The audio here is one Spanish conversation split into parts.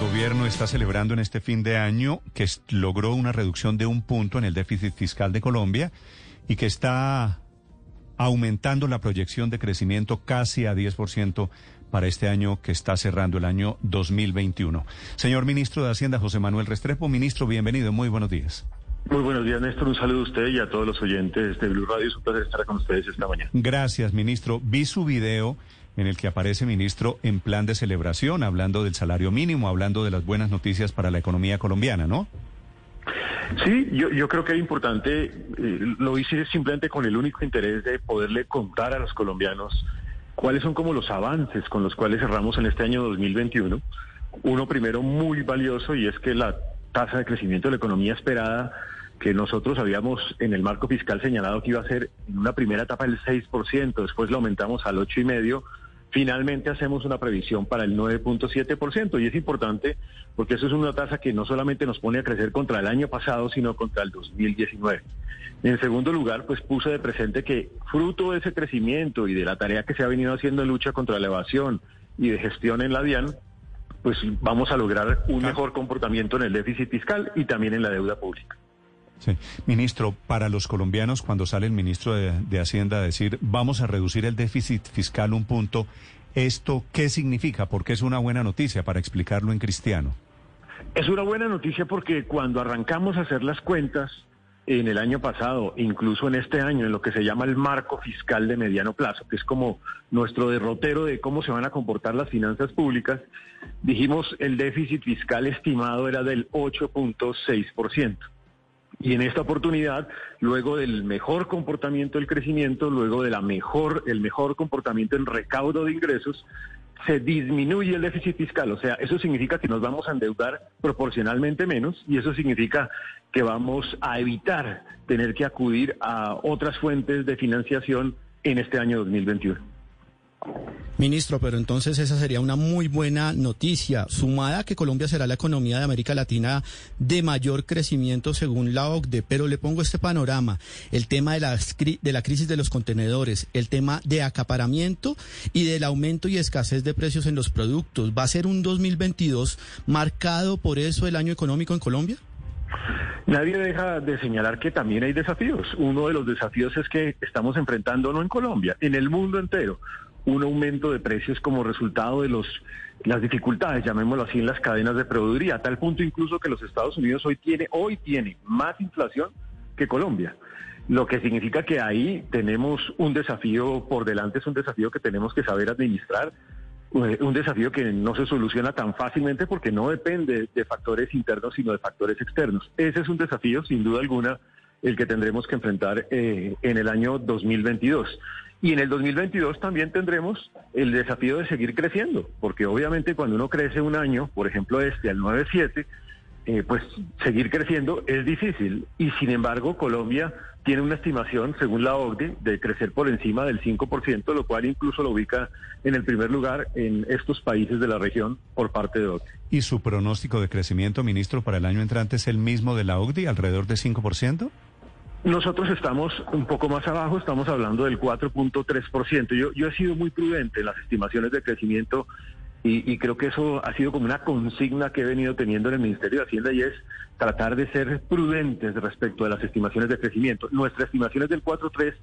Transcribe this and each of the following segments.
gobierno está celebrando en este fin de año que logró una reducción de un punto en el déficit fiscal de Colombia y que está aumentando la proyección de crecimiento casi a 10% para este año que está cerrando el año 2021. Señor ministro de Hacienda, José Manuel Restrepo, ministro, bienvenido, muy buenos días. Muy buenos días, Néstor. Un saludo a usted y a todos los oyentes de Blue Radio. Es un placer estar con ustedes esta mañana. Gracias, ministro. Vi su video en el que aparece, ministro, en plan de celebración, hablando del salario mínimo, hablando de las buenas noticias para la economía colombiana, ¿no? Sí, yo, creo que era importante, eh, lo hice simplemente con el único interés de poderle contar a los colombianos cuáles son como los avances con los cuales cerramos en este año 2021. Uno primero muy valioso y es que la tasa de crecimiento de la economía esperada que nosotros habíamos en el marco fiscal señalado que iba a ser en una primera etapa el 6%, después lo aumentamos al 8,5%, finalmente hacemos una previsión para el 9.7% y es importante porque eso es una tasa que no solamente nos pone a crecer contra el año pasado, sino contra el 2019. En segundo lugar, pues puse de presente que fruto de ese crecimiento y de la tarea que se ha venido haciendo en lucha contra la evasión y de gestión en la DIAN, pues vamos a lograr un mejor comportamiento en el déficit fiscal y también en la deuda pública. Sí. Ministro, para los colombianos, cuando sale el ministro de, Hacienda a decir vamos a reducir el déficit fiscal un punto, ¿esto qué significa? Porque es una buena noticia para explicarlo en cristiano. Es una buena noticia porque cuando arrancamos a hacer las cuentas en el año pasado, incluso en este año, en lo que se llama el marco fiscal de mediano plazo, que es como nuestro derrotero de cómo se van a comportar las finanzas públicas, dijimos el déficit fiscal estimado era del 8.6%. Y en esta oportunidad, luego del mejor comportamiento del crecimiento, luego de la mejor, mejor comportamiento en recaudo de ingresos, se disminuye el déficit fiscal. O sea, eso significa que nos vamos a endeudar proporcionalmente menos y eso significa que vamos a evitar tener que acudir a otras fuentes de financiación en este año 2021. Ministro, pero entonces esa sería una muy buena noticia, sumada a que Colombia será la economía de América Latina de mayor crecimiento según la OCDE. Pero le pongo este panorama, el tema de la, de la crisis de los contenedores, el tema de acaparamiento y del aumento y escasez de precios en los productos. ¿Va a ser un 2022 marcado por eso el año económico en Colombia? Nadie deja de señalar que también hay desafíos. Uno de los desafíos es que estamos enfrentando no en Colombia, en el mundo entero un aumento de precios como resultado de los las dificultades, llamémoslo así, en las cadenas de proveeduría, a tal punto incluso que los Estados Unidos hoy tiene hoy tiene más inflación que Colombia. Lo que significa que ahí tenemos un desafío por delante, es un desafío que tenemos que saber administrar, eh, un desafío que no se soluciona tan fácilmente porque no depende de factores internos, sino de factores externos. Ese es un desafío, sin duda alguna, el que tendremos que enfrentar eh, en el año 2022. Y en el 2022 también tendremos el desafío de seguir creciendo, porque obviamente cuando uno crece un año, por ejemplo este al 9.7, eh, pues seguir creciendo es difícil. Y sin embargo, Colombia tiene una estimación, según la OCDE, de crecer por encima del 5%, lo cual incluso lo ubica en el primer lugar en estos países de la región por parte de OCDE. ¿Y su pronóstico de crecimiento, ministro, para el año entrante es el mismo de la OCDE, alrededor de 5%? Nosotros estamos un poco más abajo, estamos hablando del 4.3%. Yo, yo he sido muy prudente en las estimaciones de crecimiento y, creo que eso ha sido como una consigna que he venido teniendo en el Ministerio de Hacienda y es tratar de ser prudentes respecto a las estimaciones de crecimiento. Nuestra estimación es del 4.3,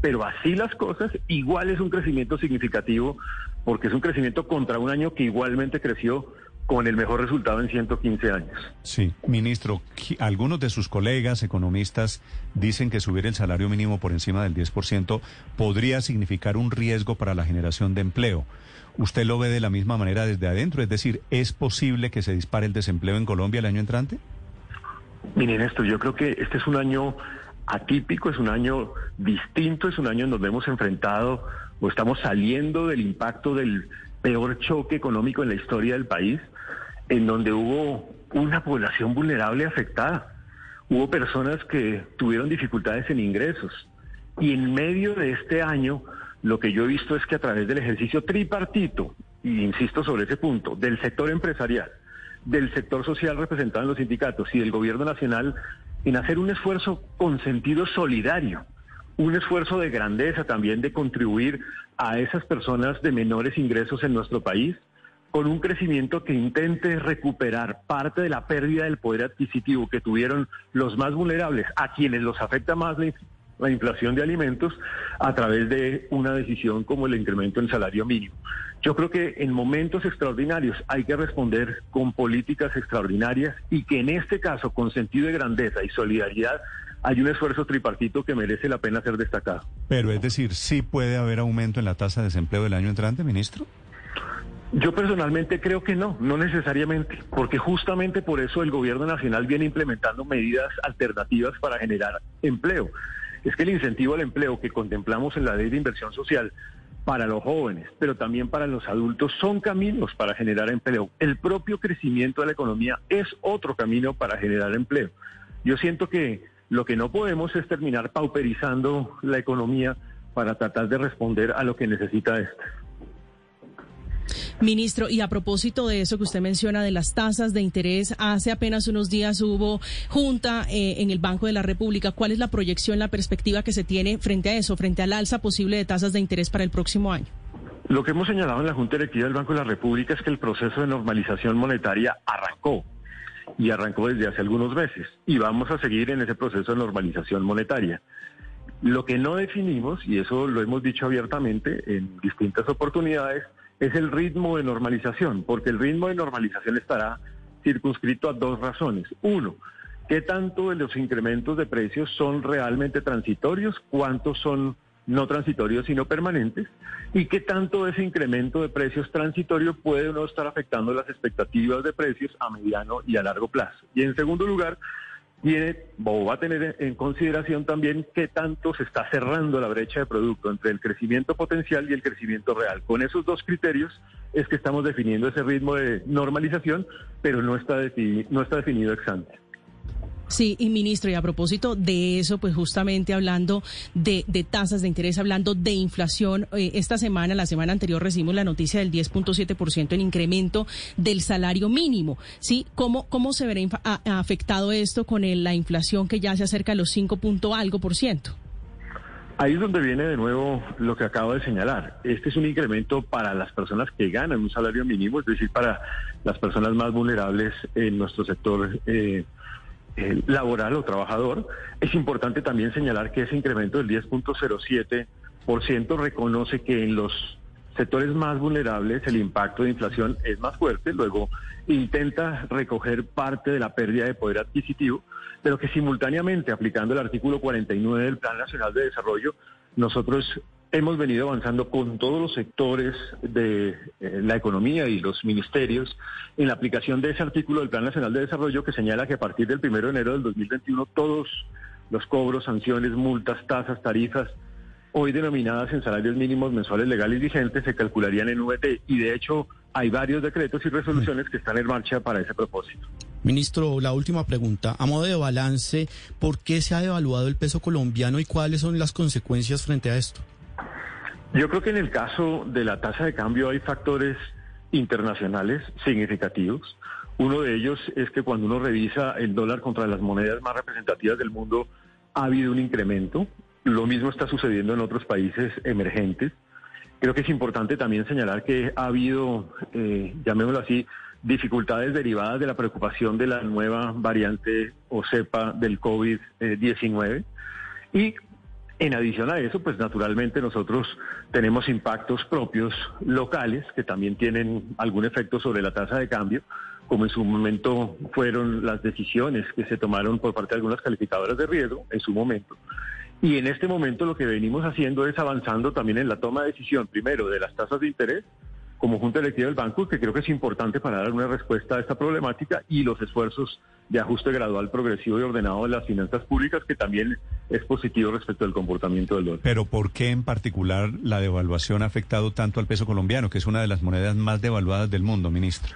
pero así las cosas, igual es un crecimiento significativo porque es un crecimiento contra un año que igualmente creció con el mejor resultado en 115 años. Sí, ministro, algunos de sus colegas economistas dicen que subir el salario mínimo por encima del 10% podría significar un riesgo para la generación de empleo. ¿Usted lo ve de la misma manera desde adentro? Es decir, ¿es posible que se dispare el desempleo en Colombia el año entrante? Miren esto, yo creo que este es un año atípico, es un año distinto, es un año en donde hemos enfrentado o estamos saliendo del impacto del peor choque económico en la historia del país en donde hubo una población vulnerable afectada. Hubo personas que tuvieron dificultades en ingresos. Y en medio de este año, lo que yo he visto es que a través del ejercicio tripartito, y insisto sobre ese punto, del sector empresarial, del sector social representado en los sindicatos y del gobierno nacional, en hacer un esfuerzo con sentido solidario, un esfuerzo de grandeza también de contribuir a esas personas de menores ingresos en nuestro país, con un crecimiento que intente recuperar parte de la pérdida del poder adquisitivo que tuvieron los más vulnerables, a quienes los afecta más la, inflación de alimentos, a través de una decisión como el incremento en salario mínimo. Yo creo que en momentos extraordinarios hay que responder con políticas extraordinarias y que en este caso, con sentido de grandeza y solidaridad, hay un esfuerzo tripartito que merece la pena ser destacado. Pero es decir, ¿sí puede haber aumento en la tasa de desempleo del año entrante, ministro? Yo personalmente creo que no, no necesariamente, porque justamente por eso el gobierno nacional viene implementando medidas alternativas para generar empleo. Es que el incentivo al empleo que contemplamos en la ley de inversión social para los jóvenes, pero también para los adultos, son caminos para generar empleo. El propio crecimiento de la economía es otro camino para generar empleo. Yo siento que lo que no podemos es terminar pauperizando la economía para tratar de responder a lo que necesita esta. Ministro, y a propósito de eso que usted menciona de las tasas de interés, hace apenas unos días hubo junta eh, en el Banco de la República. ¿Cuál es la proyección, la perspectiva que se tiene frente a eso, frente al alza posible de tasas de interés para el próximo año? Lo que hemos señalado en la Junta Directiva del Banco de la República es que el proceso de normalización monetaria arrancó y arrancó desde hace algunos meses y vamos a seguir en ese proceso de normalización monetaria. Lo que no definimos, y eso lo hemos dicho abiertamente en distintas oportunidades, es el ritmo de normalización, porque el ritmo de normalización estará circunscrito a dos razones. Uno, ¿qué tanto de los incrementos de precios son realmente transitorios? ¿Cuántos son no transitorios sino permanentes? ¿Y qué tanto de ese incremento de precios transitorio puede no estar afectando las expectativas de precios a mediano y a largo plazo? Y en segundo lugar, tiene o va a tener en consideración también qué tanto se está cerrando la brecha de producto entre el crecimiento potencial y el crecimiento real. Con esos dos criterios es que estamos definiendo ese ritmo de normalización, pero no está, no está definido ex ante. Sí, y ministro, y a propósito de eso, pues justamente hablando de, tasas de interés, hablando de inflación, eh, esta semana, la semana anterior recibimos la noticia del 10.7% en incremento del salario mínimo. ¿Sí? ¿Cómo, cómo se verá afectado esto con la inflación que ya se acerca a los 5 algo por ciento? Ahí es donde viene de nuevo lo que acabo de señalar. Este es un incremento para las personas que ganan un salario mínimo, es decir, para las personas más vulnerables en nuestro sector eh, eh, laboral o trabajador. Es importante también señalar que ese incremento del 10.07% reconoce que en los sectores más vulnerables el impacto de inflación es más fuerte, luego intenta recoger parte de la pérdida de poder adquisitivo, pero que simultáneamente aplicando el artículo 49 del Plan Nacional de Desarrollo, nosotros Hemos venido avanzando con todos los sectores de eh, la economía y los ministerios en la aplicación de ese artículo del Plan Nacional de Desarrollo que señala que a partir del 1 de enero del 2021 todos los cobros, sanciones, multas, tasas, tarifas, hoy denominadas en salarios mínimos mensuales legales vigentes, se calcularían en VT y de hecho hay varios decretos y resoluciones que están en marcha para ese propósito. Ministro, la última pregunta. A modo de balance, ¿por qué se ha devaluado el peso colombiano y cuáles son las consecuencias frente a esto? Yo creo que en el caso de la tasa de cambio hay factores internacionales significativos. Uno de ellos es que cuando uno revisa el dólar contra las monedas más representativas del mundo, ha habido un incremento. Lo mismo está sucediendo en otros países emergentes. Creo que es importante también señalar que ha habido, eh, llamémoslo así, dificultades derivadas de la preocupación de la nueva variante o cepa del COVID-19. Y en adición a eso, pues naturalmente nosotros tenemos impactos propios locales que también tienen algún efecto sobre la tasa de cambio, como en su momento fueron las decisiones que se tomaron por parte de algunas calificadoras de riesgo en su momento. Y en este momento lo que venimos haciendo es avanzando también en la toma de decisión, primero, de las tasas de interés como Junta Electiva del Banco, que creo que es importante para dar una respuesta a esta problemática y los esfuerzos de ajuste gradual, progresivo y ordenado de las finanzas públicas, que también es positivo respecto al comportamiento del dólar. Pero ¿por qué en particular la devaluación ha afectado tanto al peso colombiano, que es una de las monedas más devaluadas del mundo, ministro?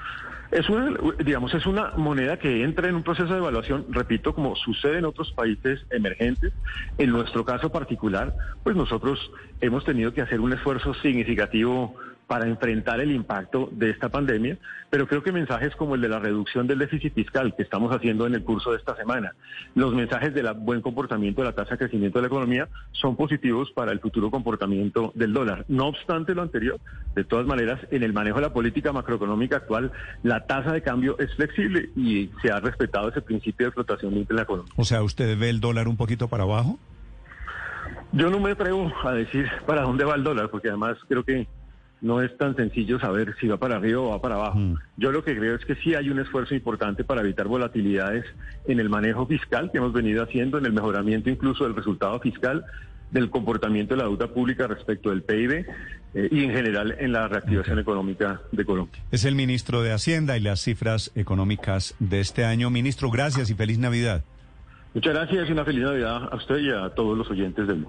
Es una, digamos, es una moneda que entra en un proceso de evaluación, repito, como sucede en otros países emergentes. En nuestro caso particular, pues nosotros hemos tenido que hacer un esfuerzo significativo para enfrentar el impacto de esta pandemia, pero creo que mensajes como el de la reducción del déficit fiscal que estamos haciendo en el curso de esta semana, los mensajes del buen comportamiento de la tasa de crecimiento de la economía son positivos para el futuro comportamiento del dólar. No obstante lo anterior, de todas maneras, en el manejo de la política macroeconómica actual, la tasa de cambio es flexible y se ha respetado ese principio de flotación limpia en la economía. O sea, ¿usted ve el dólar un poquito para abajo? Yo no me atrevo a decir para dónde va el dólar, porque además creo que no es tan sencillo saber si va para arriba o va para abajo. Mm. Yo lo que creo es que sí hay un esfuerzo importante para evitar volatilidades en el manejo fiscal que hemos venido haciendo, en el mejoramiento incluso del resultado fiscal, del comportamiento de la deuda pública respecto del PIB eh, y en general en la reactivación económica de Colombia. Es el ministro de Hacienda y las cifras económicas de este año. Ministro, gracias y feliz Navidad. Muchas gracias y una feliz Navidad a usted y a todos los oyentes del mundo.